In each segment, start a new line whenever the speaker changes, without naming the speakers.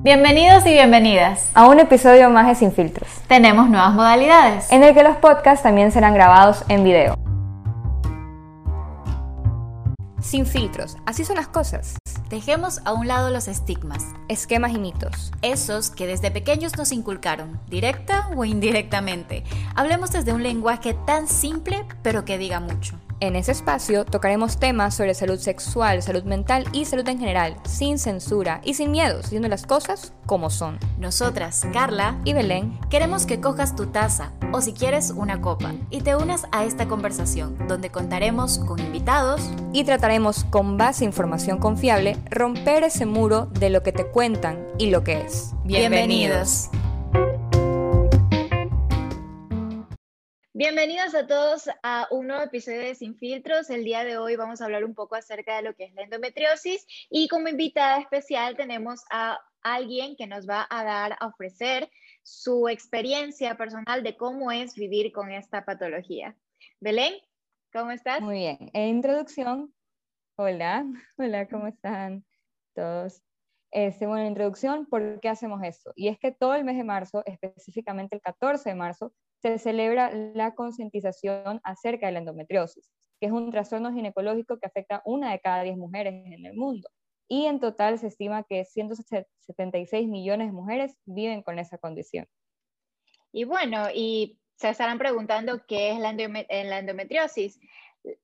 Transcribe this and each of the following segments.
Bienvenidos y bienvenidas
a un episodio más de Sin Filtros.
Tenemos nuevas modalidades
en el que los podcasts también serán grabados en video. Sin filtros, así son las cosas.
Dejemos a un lado los estigmas,
esquemas y mitos.
Esos que desde pequeños nos inculcaron, directa o indirectamente. Hablemos desde un lenguaje tan simple pero que diga mucho.
En ese espacio tocaremos temas sobre salud sexual, salud mental y salud en general, sin censura y sin miedo, diciendo las cosas como son.
Nosotras, Carla
y Belén,
queremos que cojas tu taza o si quieres una copa y te unas a esta conversación donde contaremos con invitados
y trataremos con base información confiable romper ese muro de lo que te cuentan y lo que es.
Bienvenidos. Bienvenidos a todos a un nuevo episodio de Sin Filtros. El día de hoy vamos a hablar un poco acerca de lo que es la endometriosis y como invitada especial tenemos a alguien que nos va a dar, a ofrecer su experiencia personal de cómo es vivir con esta patología. Belén, ¿cómo estás?
Muy bien. En introducción, hola, hola, ¿cómo están todos? Este, bueno, en introducción, ¿por qué hacemos esto? Y es que todo el mes de marzo, específicamente el 14 de marzo, se celebra la concientización acerca de la endometriosis, que es un trastorno ginecológico que afecta a una de cada 10 mujeres en el mundo. Y en total se estima que 176 millones de mujeres viven con esa condición.
Y bueno, y se estarán preguntando qué es la, endometriosis.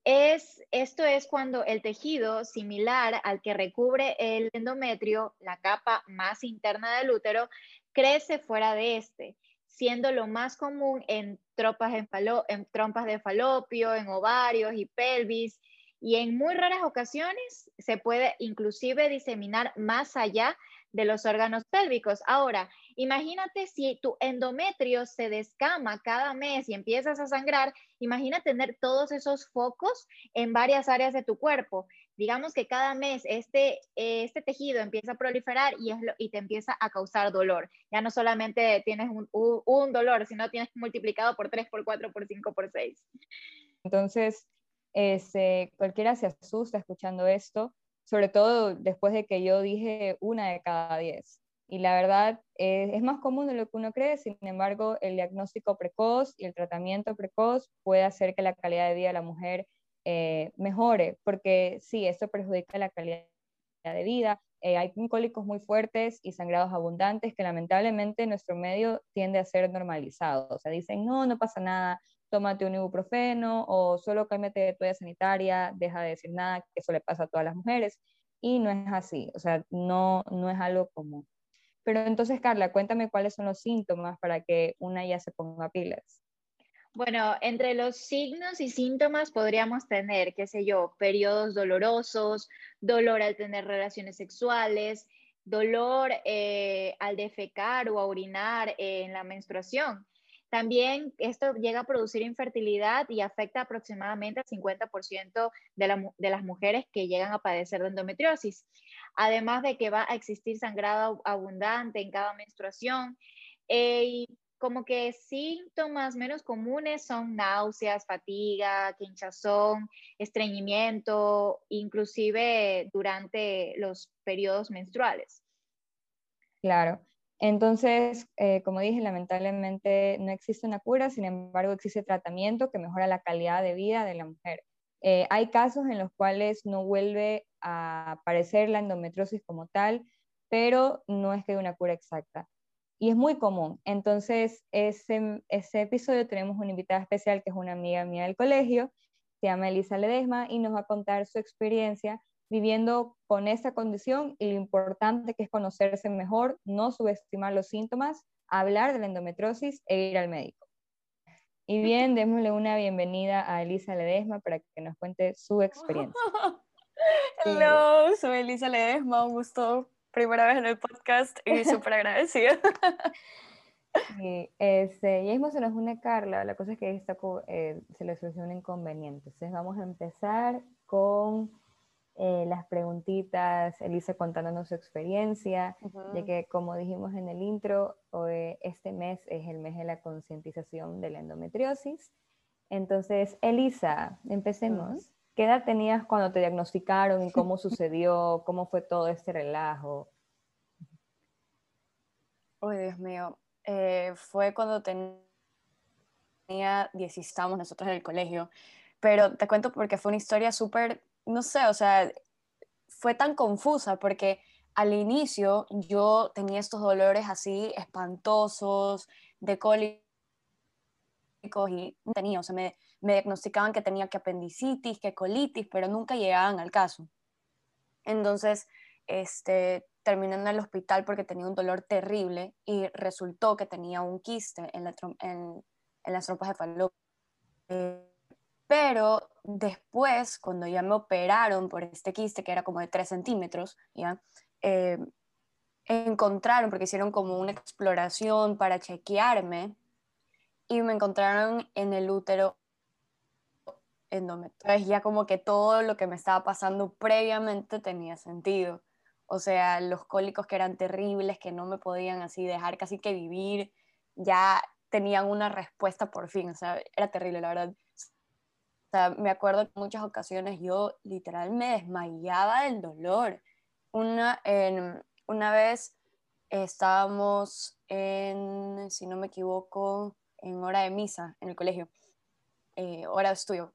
Es, esto es cuando el tejido similar al que recubre el endometrio, la capa más interna del útero, crece fuera de este siendo lo más común en, trompas de falopio, en ovarios y pelvis, y en muy raras ocasiones se puede inclusive diseminar más allá de los órganos pélvicos. Ahora, imagínate si tu endometrio se descama cada mes y empiezas a sangrar, imagina tener todos esos focos en varias áreas de tu cuerpo digamos que cada mes este, este tejido empieza a proliferar y, es y te empieza a causar dolor. Ya no solamente tienes un, un, dolor, sino tienes multiplicado por 3, por 4, por 5, por 6.
Entonces, este, cualquiera se asusta escuchando esto, sobre todo después de que yo dije una de cada 10. Y la verdad es, es más común de lo que uno cree, sin embargo, el diagnóstico precoz y el tratamiento precoz puede hacer que la calidad de vida de la mujer eh, mejore, porque sí, esto perjudica la calidad de vida. Eh, hay cólicos muy fuertes y sangrados abundantes que lamentablemente nuestro medio tiende a ser normalizado. O sea, dicen, no, no pasa nada, tómate un ibuprofeno o solo cámbiate de toalla sanitaria, deja de decir nada, que eso le pasa a todas las mujeres. Y no es así, o sea, no, no es algo común. Pero entonces, Carla, cuéntame cuáles son los síntomas para que una ya se ponga pilas.
Bueno, entre los signos y síntomas podríamos tener, qué sé yo, periodos dolorosos, dolor al tener relaciones sexuales, dolor eh, al defecar o a orinar en la menstruación. También esto llega a producir infertilidad y afecta aproximadamente al 50% de, las mujeres que llegan a padecer de endometriosis. Además de que va a existir sangrado abundante en cada menstruación. Eh, como que síntomas menos comunes son náuseas, fatiga, quinchazón, estreñimiento, inclusive durante los periodos menstruales.
Claro. Entonces, eh, como dije, lamentablemente no existe una cura, sin embargo existe tratamiento que mejora la calidad de vida de la mujer. Eh, hay casos en los cuales no vuelve a aparecer la endometriosis como tal, pero no es que haya una cura exacta y es muy común. Entonces, ese, ese episodio tenemos una invitada especial que es una amiga mía del colegio, se llama Elisa Ledesma y nos va a contar su experiencia viviendo con esta condición y lo importante que es conocerse mejor, no subestimar los síntomas, hablar de la endometriosis e ir al médico. Y bien, démosle una bienvenida a Elisa Ledesma para que nos cuente su experiencia.
Hello, soy Elisa Ledesma, un gusto primera vez en el podcast y súper agradecida.
Y este, y mismo se nos une Carla, la cosa es que esta, eh, se le soluciona un inconveniente. Entonces vamos a empezar con eh, las preguntitas, Elisa contándonos su experiencia, de que como dijimos en el intro, hoy, este mes es el mes de la concientización de la endometriosis. Entonces, Elisa, empecemos. ¿Qué edad tenías cuando te diagnosticaron y cómo sucedió? ¿Cómo fue todo este relajo?
Uy, Dios mío. Eh, fue cuando tenía 10 estábamos nosotros en el colegio. Pero te cuento porque fue una historia súper, no sé, o sea, fue tan confusa porque al inicio yo tenía estos dolores así espantosos de cólicos y tenía, o sea, me, me diagnosticaban que tenía que apendicitis, que colitis, pero nunca llegaban al caso. Entonces, este, terminé en el hospital porque tenía un dolor terrible y resultó que tenía un quiste en, en, las trompas de falopio. Eh, pero después, cuando ya me operaron por este quiste, que era como de 3 centímetros, ¿ya? Eh, encontraron, porque hicieron como una exploración para chequearme, y me encontraron en el útero endometriosis. Ya como que todo lo que me estaba pasando previamente tenía sentido. O sea, los cólicos que eran terribles, que no me podían así dejar casi que vivir, ya tenían una respuesta por fin. O sea, era terrible, la verdad. O sea, me acuerdo que muchas ocasiones yo literal me desmayaba del dolor. Una, una vez estábamos en, si no me equivoco, en hora de misa en el colegio, eh, hora de estudio.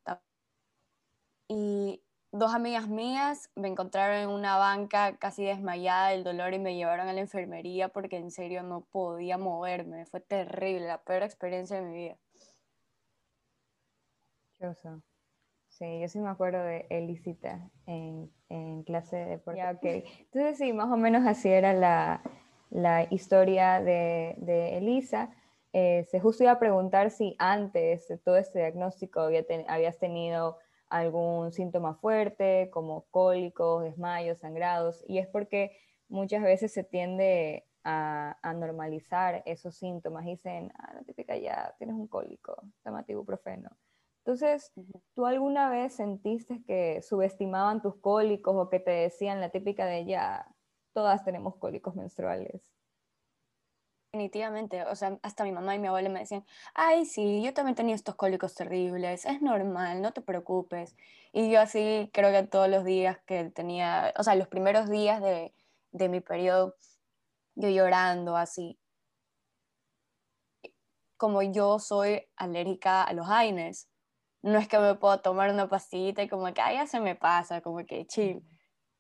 Y dos amigas mías me encontraron en una banca casi desmayada del dolor y me llevaron a la enfermería porque en serio no podía moverme. Fue terrible, la peor experiencia de mi vida.
Sí, yo sí me acuerdo de Elisita en, en clase de deporte. okay. Entonces sí, más o menos así era la, la historia de, de Elisa. Eh, se justo iba a preguntar si antes de todo este diagnóstico habías tenido algún síntoma fuerte, como cólicos, desmayos, sangrados, y es porque muchas veces se tiende a, normalizar esos síntomas. Dicen, ah, la típica ya, tienes un cólico, toma ibuprofeno. Entonces, ¿tú alguna vez sentiste que subestimaban tus cólicos o que te decían la típica de ya, todas tenemos cólicos menstruales?
Definitivamente, o sea, hasta mi mamá y mi abuela me decían, ay, sí, yo también tenía estos cólicos terribles, es normal, no te preocupes. Y yo así creo que todos los días que tenía, o sea, los primeros días de, de mi periodo, yo llorando así. Como yo soy alérgica a los AINES, no es que me puedo tomar una pastillita y como que, ay, ya se me pasa, como que chill.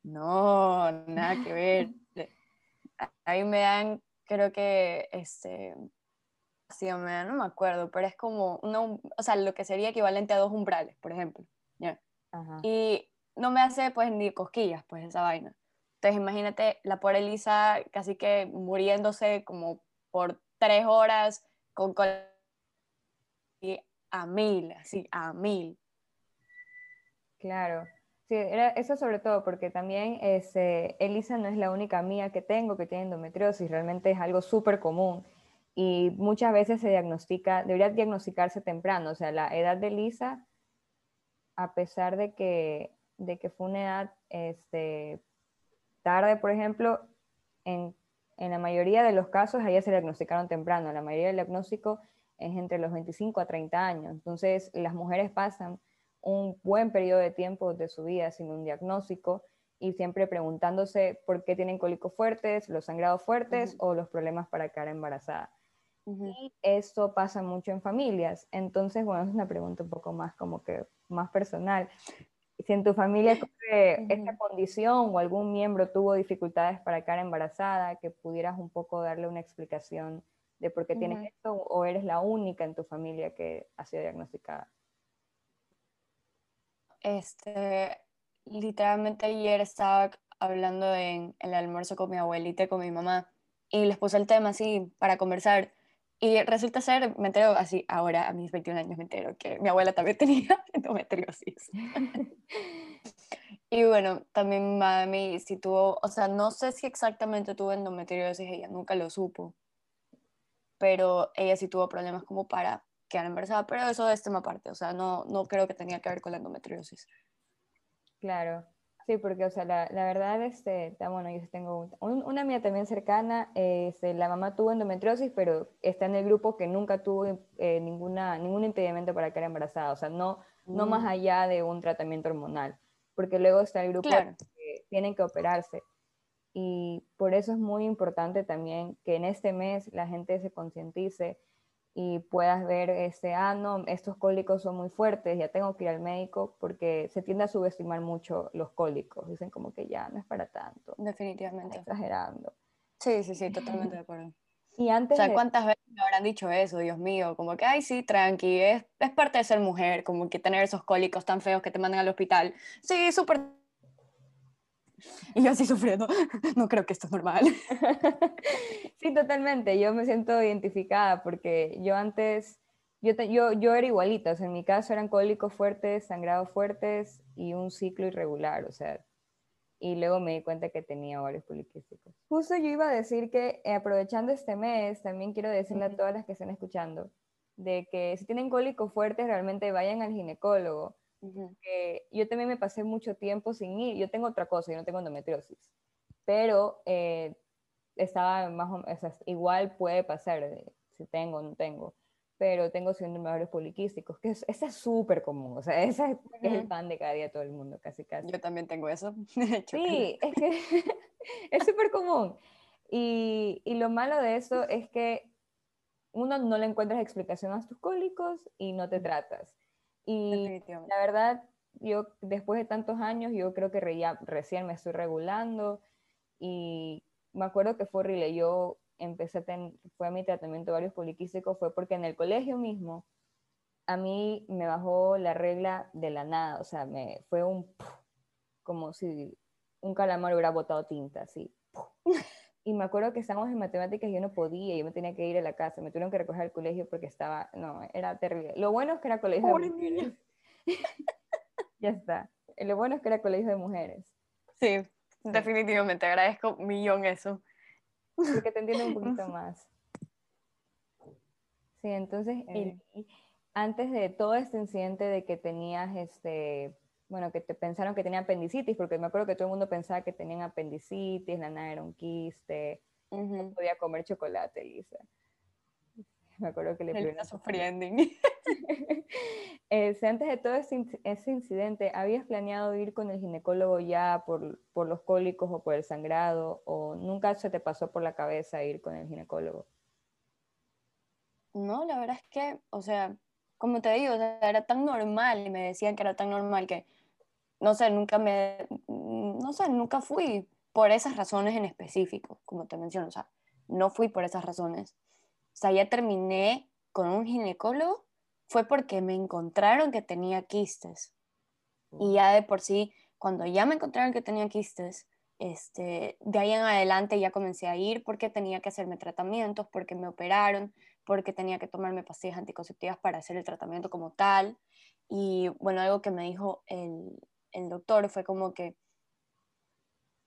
No, nada que ver. Ahí me dan creo que, este, sí, no me acuerdo, pero es como, uno, o sea, lo que sería equivalente a dos umbrales, por ejemplo. Y no me hace pues ni cosquillas, pues esa vaina. Entonces imagínate la pobre Elisa casi que muriéndose como por tres horas con y a mil, así, a mil.
Claro. Sí, eso sobre todo porque también este, Elisa no es la única mía que tengo que tiene endometriosis, realmente es algo súper común. Y muchas veces se diagnostica, debería diagnosticarse temprano, o sea, la edad de Elisa, a pesar de que, de que fue una edad este, tarde, por ejemplo, en, en la mayoría de los casos ella se diagnosticaron temprano, la mayoría del diagnóstico es entre los 25 a 30 años, entonces las mujeres pasan un buen periodo de tiempo de su vida sin un diagnóstico y siempre preguntándose por qué tienen cólicos fuertes, los sangrados fuertes o los problemas para quedar embarazada. Y eso pasa mucho en familias. Entonces, bueno, es una pregunta un poco más como que más personal. Si en tu familia esta condición o algún miembro tuvo dificultades para quedar embarazada, que pudieras un poco darle una explicación de por qué tienes esto o eres la única en tu familia que ha sido diagnosticada
este, literalmente ayer estaba hablando en el almuerzo con mi abuelita y con mi mamá y les puse el tema así para conversar y resulta ser, me entero así, ahora a mis 21 años me entero que mi abuela también tenía endometriosis. y bueno, también mami si tuvo, o sea, no sé si exactamente tuvo endometriosis, ella nunca lo supo, pero ella sí tuvo problemas como para quedar embarazada, pero eso es tema aparte, o sea, no, no creo que tenía que ver con la endometriosis.
Claro, sí, porque, o sea, la, la verdad, este, bueno, yo tengo una mía también cercana, este, la mamá tuvo endometriosis, pero está en el grupo que nunca tuvo eh, ninguna, ningún impedimento para quedar embarazada, o sea, no, no más mm. allá de un tratamiento hormonal, porque luego está el grupo que tienen que operarse. Y por eso es muy importante también que en este mes la gente se concientice y puedas ver, este, ah, no, estos cólicos son muy fuertes, ya tengo que ir al médico, porque se tiende a subestimar mucho los cólicos. Dicen como que ya no es para tanto.
Definitivamente.
Exagerando.
Sí, sí, sí, totalmente de acuerdo.
Y antes
o sea, ¿cuántas veces me habrán dicho eso, Dios mío? Como que, ay, sí, tranqui, es, es parte de ser mujer, como que tener esos cólicos tan feos que te mandan al hospital. Sí, súper y yo así sufriendo, no creo que esto es normal.
Sí, totalmente, yo me siento identificada porque yo antes, yo, yo, yo era igualita, o sea, en mi caso eran cólicos fuertes, sangrados fuertes y un ciclo irregular, o sea, y luego me di cuenta que tenía varios poliquísticos. Justo yo iba a decir que eh, aprovechando este mes, también quiero decirle a todas las que están escuchando, de que si tienen cólicos fuertes, realmente vayan al ginecólogo yo también me pasé mucho tiempo sin ir. Yo tengo otra cosa, yo no tengo endometriosis, pero eh, estaba más o, igual puede pasar si tengo o no tengo, pero tengo síndrome de poliquísticos, que es, ese es súper común, o sea, ese es, el pan de cada día todo el mundo, casi casi.
Yo también tengo eso.
sí, es que es súper común. Y, y, lo malo de eso es que uno no le encuentras explicación a tus cólicos y no te tratas. Y la verdad, yo después de tantos años, yo creo que recién me estoy regulando y me acuerdo que fue horrible. Yo empecé a tener, fue a mi tratamiento varios poliquísticos, fue porque en el colegio mismo a mí me bajó la regla de la nada, o sea, me fue un, como si un calamar hubiera botado tinta, así. Y me acuerdo que estábamos en matemáticas y yo no podía, yo me tenía que ir a la casa, me tuvieron que recoger al colegio porque estaba, no, era terrible. Lo bueno es que era colegio de mujeres. ya está. Lo bueno es que era colegio de mujeres.
Sí, definitivamente, agradezco un millón eso.
Porque te entiendo un poquito más. Sí, entonces, antes de todo este incidente de que tenías este bueno, que te pensaron que tenía apendicitis, porque me acuerdo que todo el mundo pensaba que tenían apendicitis, la nada era un quiste, no podía comer chocolate, Lisa. Me acuerdo que le
Elisa sufriendo.
este, antes de todo ese, ese, incidente, ¿habías planeado ir con el ginecólogo ya por, por los cólicos o por el sangrado? ¿O nunca se te pasó por la cabeza ir con el ginecólogo?
No, la verdad es que, o sea, como te digo, era tan normal y me decían que era tan normal que no sé, nunca me, no sé, nunca fui por esas razones en específico, como te menciono, o sea, no fui por esas razones. O sea, ya terminé con un ginecólogo, fue porque me encontraron que tenía quistes. Y ya de por sí, cuando ya me encontraron que tenía quistes, este, de ahí en adelante ya comencé a ir porque tenía que hacerme tratamientos, porque me operaron, porque tenía que tomarme pastillas anticonceptivas para hacer el tratamiento como tal. Y bueno, algo que me dijo el, el doctor fue como que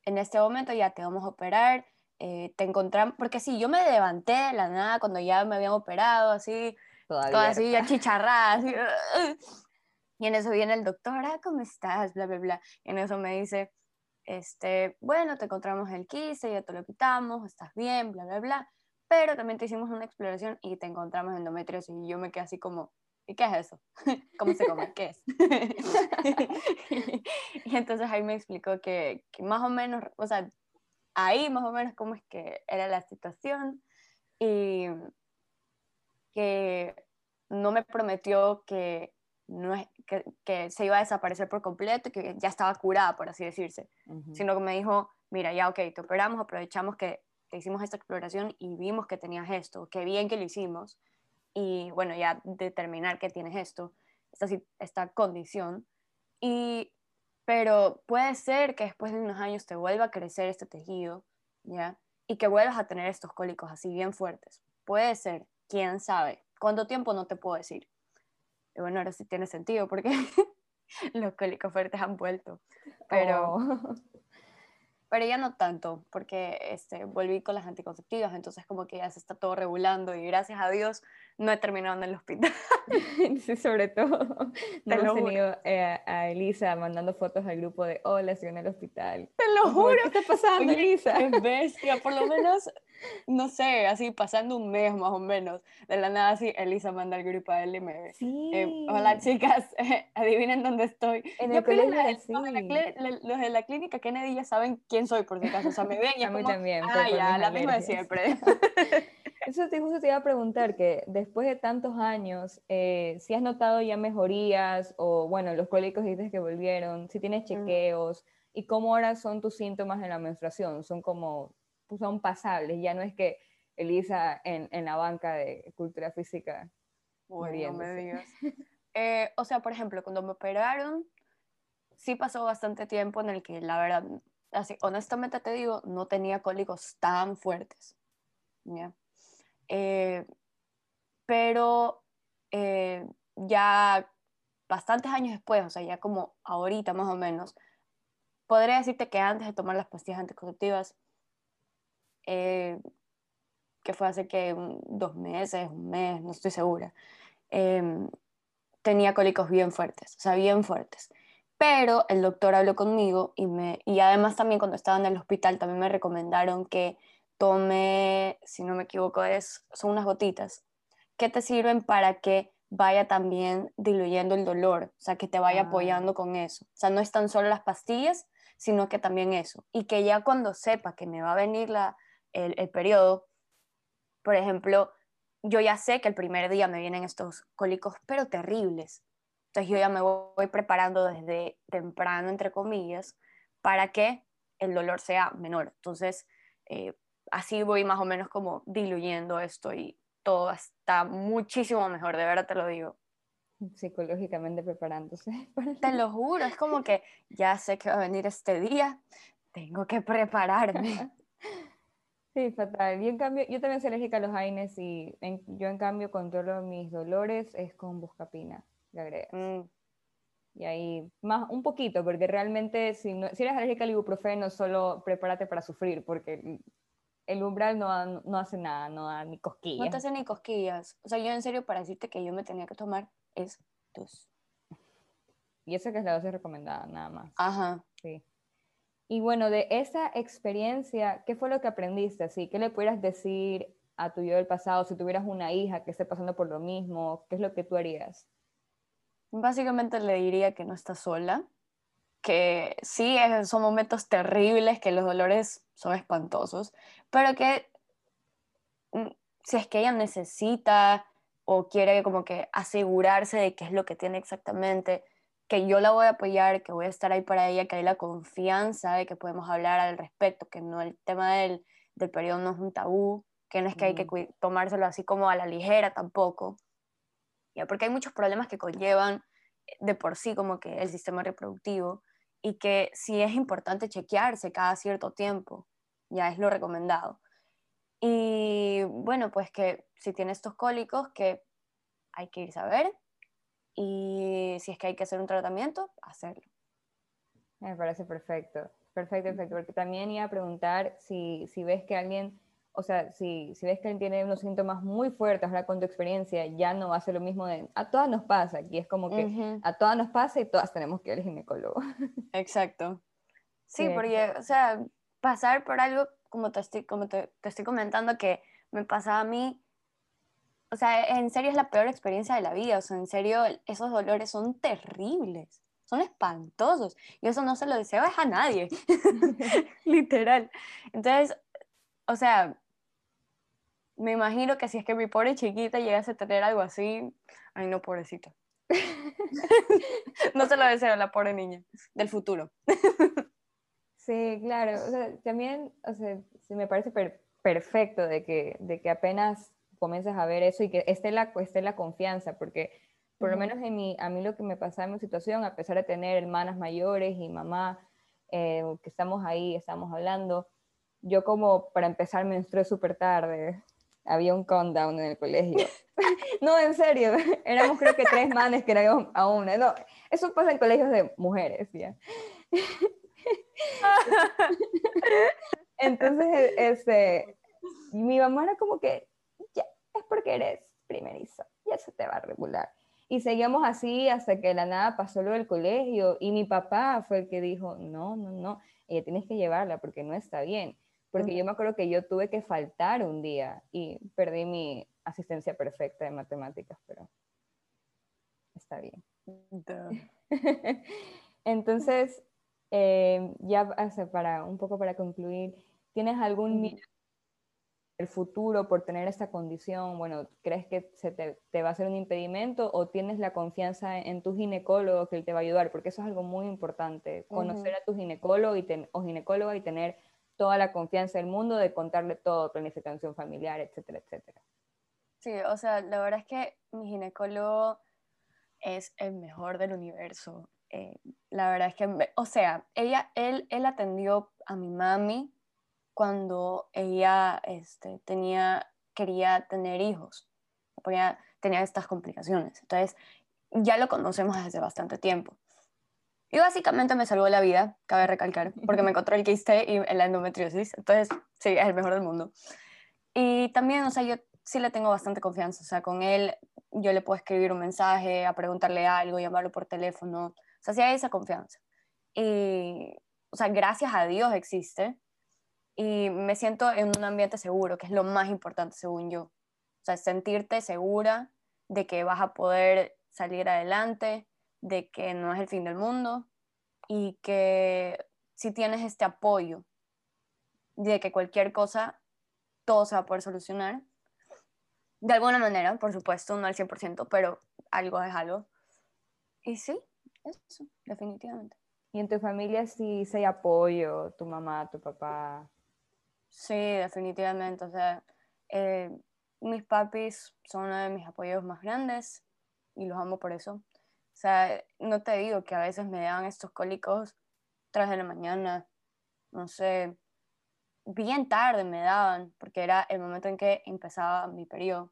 en este momento ya te vamos a operar, eh, te encontramos, porque sí, yo me levanté de la nada cuando ya me habían operado, así, toda así, achicharrada, así, y en eso viene el doctor, ah, ¿cómo estás? Bla, bla, bla, y en eso me dice, este, bueno, te encontramos el quiste, ya te lo quitamos, estás bien, bla, bla, bla, pero también te hicimos una exploración y te encontramos endometriosis, y yo me quedé así como, ¿y qué es eso? ¿Cómo se come? ¿Qué es? y entonces ahí me explicó que, que, más o menos, o sea, ahí más o menos cómo es que era la situación y que no me prometió que, no es, que, que, se iba a desaparecer por completo que ya estaba curada, por así decirse, sino que me dijo, mira, ya, ok, te operamos, aprovechamos que te hicimos esta exploración y vimos que tenías esto, qué bien que lo hicimos, y bueno, ya determinar que tienes esto, esta, esta condición. Y, pero puede ser que después de unos años te vuelva a crecer este tejido, ¿ya? Y que vuelvas a tener estos cólicos así bien fuertes. Puede ser, quién sabe. ¿Cuánto tiempo? No te puedo decir. Y bueno, ahora sí tiene sentido porque los cólicos fuertes han vuelto. Pero, oh pero ya no tanto, porque este, volví con las anticonceptivas, entonces como que ya se está todo regulando y gracias a Dios no he terminado en el hospital.
Sí, sobre todo. No hemos tenido eh, a Elisa mandando fotos al grupo de, hola, estoy en el hospital.
Te lo juro.
¿Qué está pasando, Elisa?
Qué bestia, por lo menos no sé, así pasando un mes más o menos, de la nada así, Elisa manda el grupo a él y me ve. Eh, hola chicas, adivinen dónde estoy.
En el colegio
la, los, de la, los de la clínica Kennedy ya saben quién soy por si acaso, o sea, me ven y
A
es
mí
como,
también,
ah, ya, la misma de siempre.
Eso te, justo te iba a preguntar, que después de tantos años, eh, si has notado ya mejorías o, bueno, los cólicos dices que volvieron, si tienes chequeos y cómo ahora son tus síntomas en la menstruación, son como, son pasables, ya no es que Elisa en, en la banca de cultura física.
No me
muriéndose.
digas. Eh, o sea, por ejemplo, cuando me operaron, sí pasó bastante tiempo en el que, la verdad, así, honestamente te digo, no tenía cólicos tan fuertes. ¿ya? Eh, pero eh, ya bastantes años después, o sea, ya como ahorita más o menos, podría decirte que antes de tomar las pastillas anticonceptivas, eh, que fue hace que dos meses, un mes, no estoy segura, em, tenía cólicos bien fuertes, o sea, bien fuertes. Pero el doctor habló conmigo y, me, y además también cuando estaba en el hospital también me recomendaron que tome, si no me equivoco, es, son unas gotitas que te sirven para que vaya también diluyendo el dolor, o sea, que te vaya
Ah.
apoyando con eso. O sea, no es tan solo las pastillas, sino que también eso. Y que ya cuando sepa que me va a venir la, el, el periodo, por ejemplo, yo ya sé que el primer día me vienen estos cólicos, pero terribles. Entonces yo ya me voy preparando desde temprano, entre comillas, para que el dolor sea menor. Entonces, eh, así voy más o menos como diluyendo esto y todo está muchísimo mejor, de verdad te lo digo.
Psicológicamente preparándose.
Te lo juro, es como que ya sé que va a venir este día, tengo que prepararme.
Sí, fatal. Yo, en cambio, yo también soy alérgica a los AINES y en- yo en cambio controlo mis dolores es con buscapina, le agregas.
Mm,
Y ahí, más un poquito, porque realmente si, no, si eres alérgica al ibuprofeno, solo prepárate para sufrir, porque el, umbral no, no hace nada, no da ni
no
cosquillas.
te hacen ni cosquillas. O sea, yo en serio para decirte que yo me tenía que tomar es dos.
Y eso que es la dosis recomendada, nada más.
Ajá.
Sí. Y bueno, de esa experiencia, ¿qué fue lo que aprendiste? Así, ¿qué le pudieras decir a tu yo del pasado si tuvieras una hija que esté pasando por lo mismo? ¿Qué es lo que tú harías?
Básicamente le diría que no está sola, que sí, son momentos terribles, que los dolores son espantosos, pero que mm, si es que ella necesita o quiere como que asegurarse de qué es lo que tiene exactamente, que yo la voy a apoyar, que voy a estar ahí para ella, que hay la confianza de que podemos hablar al respecto, que no el tema del, del periodo no es un tabú, que no es que hay que tomárselo así como a la ligera tampoco, ya porque hay muchos problemas que conllevan eh, de por sí como que el sistema reproductivo y que sí es importante chequearse cada cierto tiempo, ya es lo recomendado. Y bueno, pues que si tiene estos cólicos, que hay que irse a ver y si es que hay que hacer un tratamiento, hacerlo.
Me parece perfecto, perfecto, perfecto, porque también iba a preguntar si, si ves que alguien, o sea, si, si ves que alguien tiene unos síntomas muy fuertes, ahora con tu experiencia, ya no va a ser lo mismo de, a todas nos pasa, aquí es como que
Ujú,
a todas nos pasa y todas tenemos que ir al ginecólogo.
Exacto. Sí,
Sí,
porque, o sea, pasar por algo, como te estoy, como te, te estoy comentando, que me pasaba a mí, o sea, en serio es la peor experiencia de la vida, o sea, en serio esos dolores son terribles, son espantosos, y eso no se lo deseo a nadie, literal. Entonces, o sea, me imagino que si es que mi pobre chiquita llegase a tener algo así, ay no, pobrecita. no se lo deseo a la pobre niña del futuro.
Sí, claro. O sea, también, o sea, sí me parece per- perfecto de que, de que apenas comiences a ver eso y que esté la, esté la confianza, porque por lo menos en mi, a mí lo que me pasa en mi situación, a pesar de tener hermanas mayores y mamá, eh, que estamos ahí, estamos hablando, yo como para empezar menstrué súper tarde. Había un countdown en el colegio. no, en serio, éramos creo que tres manes que eran a una. No, eso pasa en colegios de mujeres, ¿ya? Entonces, este, mi mamá era como que, porque eres primerizo, ya se te va a regular. Y seguíamos así hasta que de la nada pasó lo del colegio y mi papá fue el que dijo, no, no, no, ella tienes que llevarla porque no está bien. porque yo me acuerdo que yo tuve que faltar un día y perdí mi asistencia perfecta de matemáticas, pero está bien. Entonces, eh, ya para un poco para concluir, ¿tienes algún miedo el futuro por tener esta condición? Bueno, ¿crees que se te, va a ser un impedimento o tienes la confianza en tu ginecólogo que él te va a ayudar? Porque eso es algo muy importante, conocer a tu ginecólogo y o ginecóloga y tener toda la confianza del mundo de contarle todo, planificación familiar, etcétera, etcétera.
Sí, o sea, la verdad es que mi ginecólogo es el mejor del universo. Eh, la verdad es que, o sea, ella, él, él atendió a mi mami cuando ella este, tenía, quería tener hijos, porque tenía estas complicaciones. Entonces, ya lo conocemos desde bastante tiempo. Y básicamente me salvó la vida, cabe recalcar, porque me encontró el quiste y la endometriosis. Entonces, sí, es el mejor del mundo. Y también, o sea, yo sí le tengo bastante confianza. O sea, con él yo le puedo escribir un mensaje, a preguntarle algo, llamarlo por teléfono. O sea, sí hay esa confianza. Y, o sea, gracias a Dios existe. Y me siento en un ambiente seguro, que es lo más importante según yo. O sea, sentirte segura de que vas a poder salir adelante, de que no es el fin del mundo y que si tienes este apoyo de que cualquier cosa, todo se va a poder solucionar. De alguna manera, por supuesto, no al 100%, pero algo es algo. Y sí, eso, definitivamente.
¿Y en tu familia sí, hay apoyo? ¿Tu mamá, tu papá?
Sí, definitivamente. O sea, eh, mis papis son uno de mis apoyos más grandes y los amo por eso. O sea, no te digo que a veces me daban estos cólicos tras de la mañana, no sé, bien tarde me daban, porque era el momento en que empezaba mi periodo.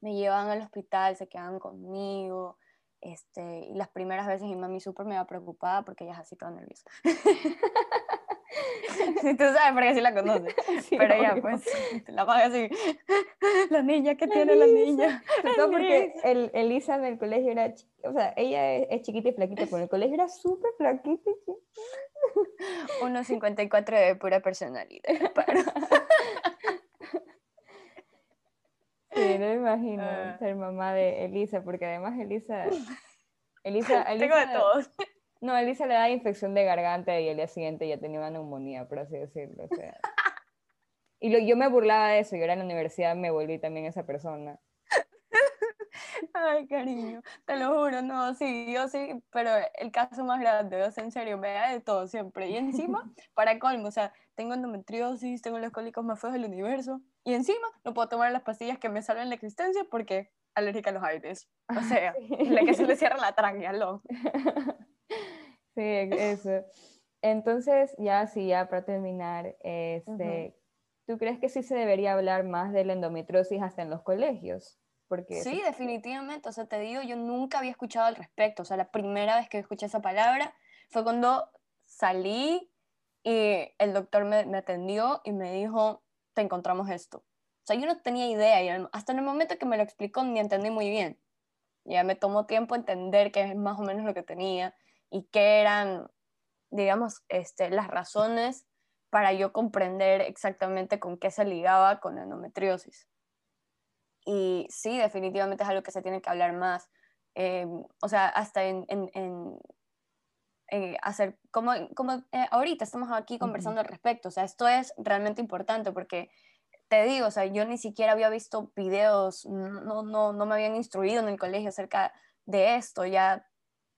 Me llevaban al hospital, se quedaban conmigo, este, y las primeras veces mi mami súper me iba preocupada porque ella es así toda nerviosa. Si tú sabes porque sí la conoces. Pero ella, pues, la paga así. La niña, ¿qué tiene la niña?
No, porque el, Elisa en el colegio era, o sea, ella es, chiquita y flaquita, pero en el colegio era súper flaquita.
1,54 de pura personalidad.
Sí, no me imagino ah. ser mamá de Elisa, porque además Elisa... Elisa, Elisa
Tengo de todos.
No, a Elisa le da infección de garganta y el día siguiente ya tenía una neumonía, por así decirlo. O sea. Y yo me burlaba de eso, yo era en la universidad me volví también esa persona.
Ay, cariño, te lo juro, no, sí, yo sí, pero el caso más grande, o sea, en serio, me da de todo siempre. Y encima, para colmo, o sea, tengo endometriosis, tengo los cólicos más feos del universo, y encima no puedo tomar las pastillas que me salven la existencia porque alérgica a los aires. O sea, la que se le cierra la tráquea, lo.
Sí, eso. Entonces, ya sí, ya para terminar, este, ¿tú crees que sí se debería hablar más de la endometriosis hasta en los colegios?
Porque sí, definitivamente. O sea, te digo, yo nunca había escuchado al respecto. O sea, la primera vez que escuché esa palabra fue cuando salí y el doctor me, me atendió y me dijo, te encontramos esto. O sea, yo no tenía idea y hasta en el momento que me lo explicó ni entendí muy bien. Ya me tomó tiempo entender qué es más o menos lo que tenía y qué eran, digamos, este, las razones para yo comprender exactamente con qué se ligaba con la endometriosis. Y sí, definitivamente es algo que se tiene que hablar más. Eh, o sea, hasta en, en, hacer, como, como eh, ahorita estamos aquí conversando al respecto, o sea, esto es realmente importante porque te digo, o sea, yo ni siquiera había visto videos, no, no, no me habían instruido en el colegio acerca de esto, ya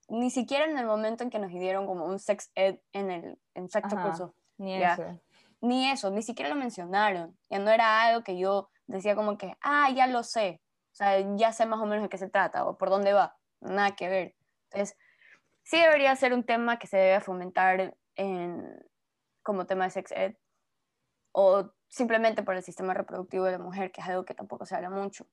ni siquiera en el momento en que nos dieron como un sex ed en el en sexto curso.
Ni eso.
Ni eso, ni siquiera lo mencionaron. Ya no era algo que yo decía como que, ah, ya lo sé. O sea, ya sé más o menos de qué se trata o por dónde va. Nada que ver. Entonces, sí debería ser un tema que se debe fomentar en, como tema de sex ed o simplemente por el sistema reproductivo de la mujer, que es algo que tampoco se habla mucho.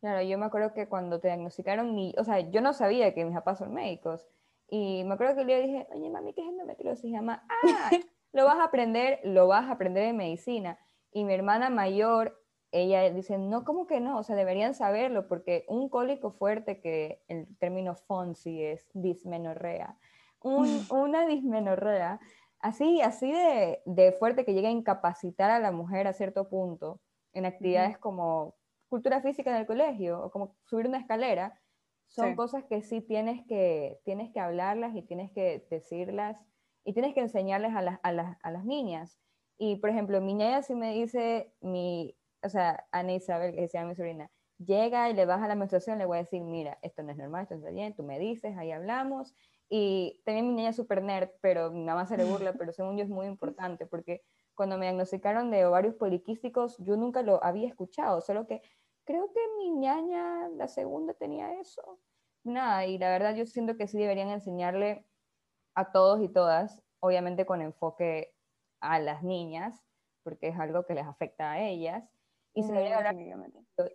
Claro, yo me acuerdo que cuando te diagnosticaron, mi, o sea, yo no sabía que mis papás son médicos. Y me acuerdo que le dije, oye, mami, ¿qué es endometriosis? Y llama, ah, lo vas a aprender, lo vas a aprender en medicina. Y mi hermana mayor, ella dice, no, ¿cómo que no? O sea, deberían saberlo, porque un cólico fuerte, que el término FONSI es dismenorrea, un, una dismenorrea así, así de, de, fuerte que llegue a incapacitar a la mujer a cierto punto en actividades como cultura física en el colegio o como subir una escalera, son cosas que sí tienes que, tienes que hablarlas y tienes que decirlas y tienes que enseñarles a las, a las, a las niñas. Y, por ejemplo, mi niña sí me dice, mi, o sea, Ana Isabel, que se llama mi sobrina, llega y le baja la menstruación, le voy a decir, mira, esto no es normal, esto está bien, tú me dices, ahí hablamos. Y también mi niña es súper nerd, pero nada más se le burla, pero según yo es muy importante, porque cuando me diagnosticaron de ovarios poliquísticos, yo nunca lo había escuchado, solo que creo que mi ñaña, la segunda, tenía eso. Nada, y la verdad yo siento que sí deberían enseñarle a todos y todas, obviamente con enfoque a las niñas, porque es algo que les afecta a ellas, y, se debería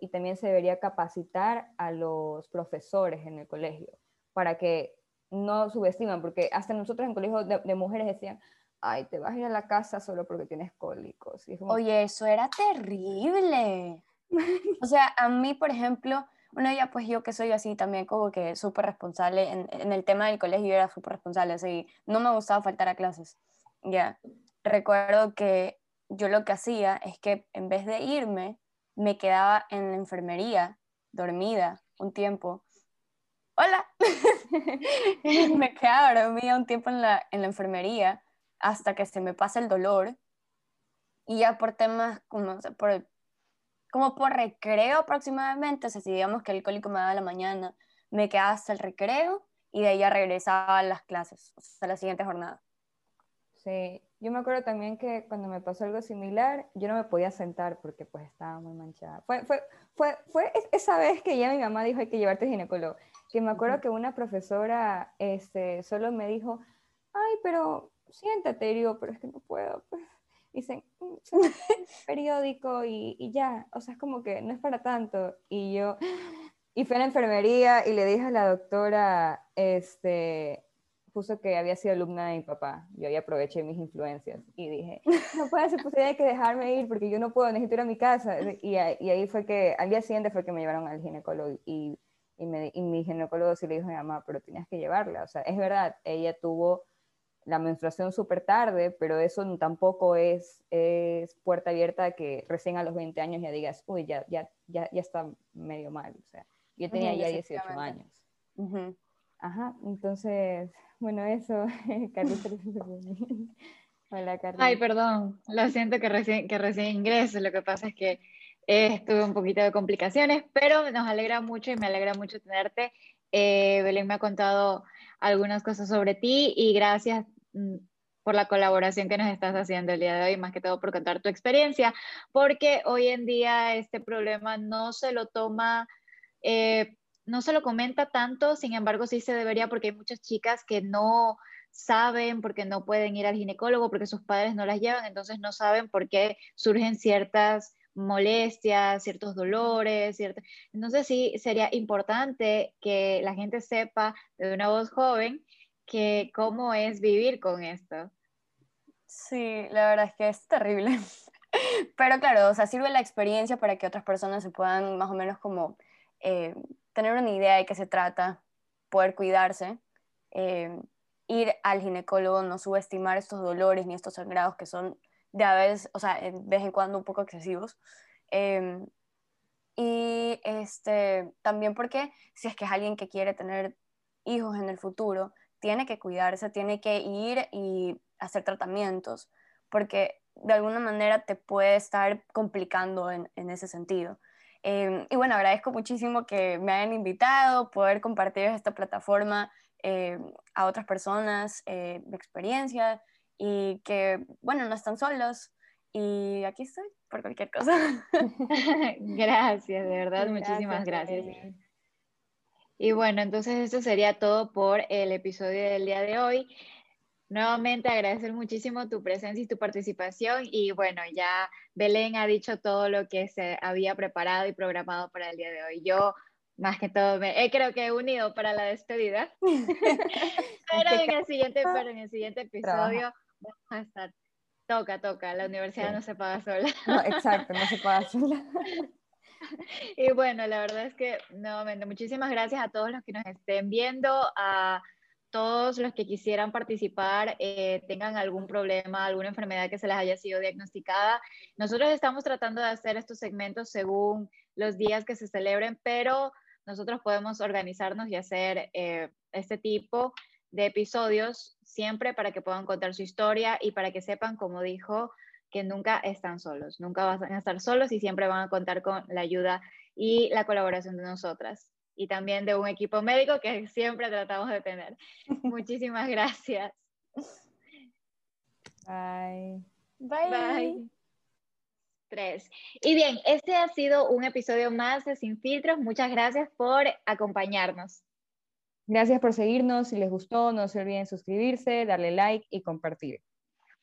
y también se debería capacitar a los profesores en el colegio para que no subestiman, porque hasta nosotros en colegio de, mujeres decían, ay, te vas a ir a la casa solo porque tienes cólicos.
Oye, eso era terrible. o sea, a mí, por ejemplo, bueno, ya pues yo que soy así también como que súper responsable, en, en, el tema del colegio yo era súper responsable, así, no me gustaba faltar a clases, ya. Recuerdo que yo lo que hacía es que en vez de irme, me quedaba en la enfermería, dormida un tiempo. Hola, me quedaba dormida un tiempo en la, en la enfermería hasta que se me pasa el dolor y ya por temas como por como por recreo aproximadamente, o sea, si digamos que el cólico me daba la mañana, me quedaba hasta el recreo y de ahí ya regresaba a las clases, hasta la siguiente jornada.
Sí, yo me acuerdo también que cuando me pasó algo similar, yo no me podía sentar porque pues estaba muy manchada. Fue, fue, fue, fue esa vez que ya mi mamá dijo hay que llevarte al ginecólogo, que me acuerdo que una profesora este, solo me dijo, ay, pero siéntate, y digo, pero es que no puedo, pues dicen, mm, periódico y, y, ya, o sea, es como que no es para tanto. Y yo, y fui a la enfermería y le dije a la doctora, este, puso que había sido alumna de mi papá. Yo ahí aproveché mis influencias y dije, no puede ser posible que dejarme ir porque yo no puedo, necesito ir a mi casa. Y, y ahí fue que, al día siguiente fue que me llevaron al ginecólogo y, y, me, y mi ginecólogo sí le dijo a mi mamá, pero tenías que llevarla. O sea, es verdad, ella tuvo la menstruación súper tarde, pero eso tampoco es, es puerta abierta a que recién a los 20 años ya digas, uy, ya, ya, ya, ya está medio mal. O sea, yo tenía ya 18 años. Ajá, entonces, bueno, eso, Carlita.
Hola, Carlita. Ay, perdón, lo siento que recién, que recién ingreso, lo que pasa es que eh, tuve un poquito de complicaciones, pero nos alegra mucho y me alegra mucho tenerte. Eh, Belén me ha contado algunas cosas sobre ti y gracias por la colaboración que nos estás haciendo el día de hoy, más que todo por contar tu experiencia, porque hoy en día este problema no se lo toma, eh, no se lo comenta tanto, sin embargo sí se debería porque hay muchas chicas que no saben, porque no pueden ir al ginecólogo, porque sus padres no las llevan, entonces no saben por qué surgen ciertas molestias, ciertos dolores, cierto... entonces sí sería importante que la gente sepa de una voz joven que cómo es vivir con esto.
Sí, la verdad es que es terrible. Pero claro, o sea, sirve la experiencia para que otras personas se puedan más o menos como eh, tener una idea de qué se trata, poder cuidarse, eh, ir al ginecólogo, no subestimar estos dolores ni estos sangrados que son de a veces, o sea, de vez en cuando un poco excesivos. Em, y este, también porque si es que es alguien que quiere tener hijos en el futuro, tiene que cuidarse, tiene que ir y hacer tratamientos, porque de alguna manera te puede estar complicando en, en ese sentido. Em, y bueno, agradezco muchísimo que me hayan invitado, poder compartir esta plataforma eh, a otras personas, eh, mi experiencia, y que, bueno, no están solos. Y aquí estoy por cualquier cosa.
gracias, de verdad, muchísimas gracias. Y bueno, entonces eso sería todo por el episodio del día de hoy. Nuevamente agradecer muchísimo tu presencia y tu participación y bueno, ya Belén ha dicho todo lo que se había preparado y programado para el día de hoy. Yo más que todo me, creo que he unido para la despedida, pero, en el siguiente, pero en el siguiente episodio vamos a estar, toca, toca, la universidad no se paga sola.
No, exacto, no se paga sola.
Y bueno, la verdad es que nuevamente muchísimas gracias a todos los que nos estén viendo, a todos los que quisieran participar eh, tengan algún problema, alguna enfermedad que se les haya sido diagnosticada. Nosotros estamos tratando de hacer estos segmentos según los días que se celebren, pero nosotros podemos organizarnos y hacer eh, este tipo de episodios siempre para que puedan contar su historia y para que sepan, como dijo, que nunca están solos, nunca van a estar solos y siempre van a contar con la ayuda y la colaboración de nosotras y también de un equipo médico que siempre tratamos de tener. Muchísimas gracias.
Bye.
Bye.
Bye. Tres. Y bien, este ha sido un episodio más de Sin Filtros. Muchas gracias por acompañarnos.
Gracias por seguirnos. Si les gustó, no se olviden suscribirse, darle like y compartir.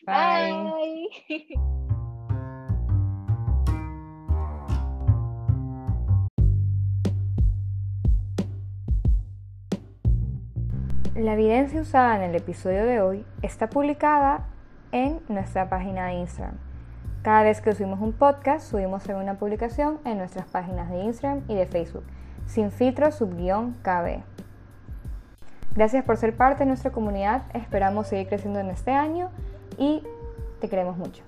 Bye.
La evidencia usada en el episodio de hoy está publicada en nuestra página de Instagram. Cada vez que subimos un podcast, subimos una publicación en nuestras páginas de Instagram y de Facebook, sin filtro subguión KB. Gracias por ser parte de nuestra comunidad, esperamos seguir creciendo en este año y te queremos mucho.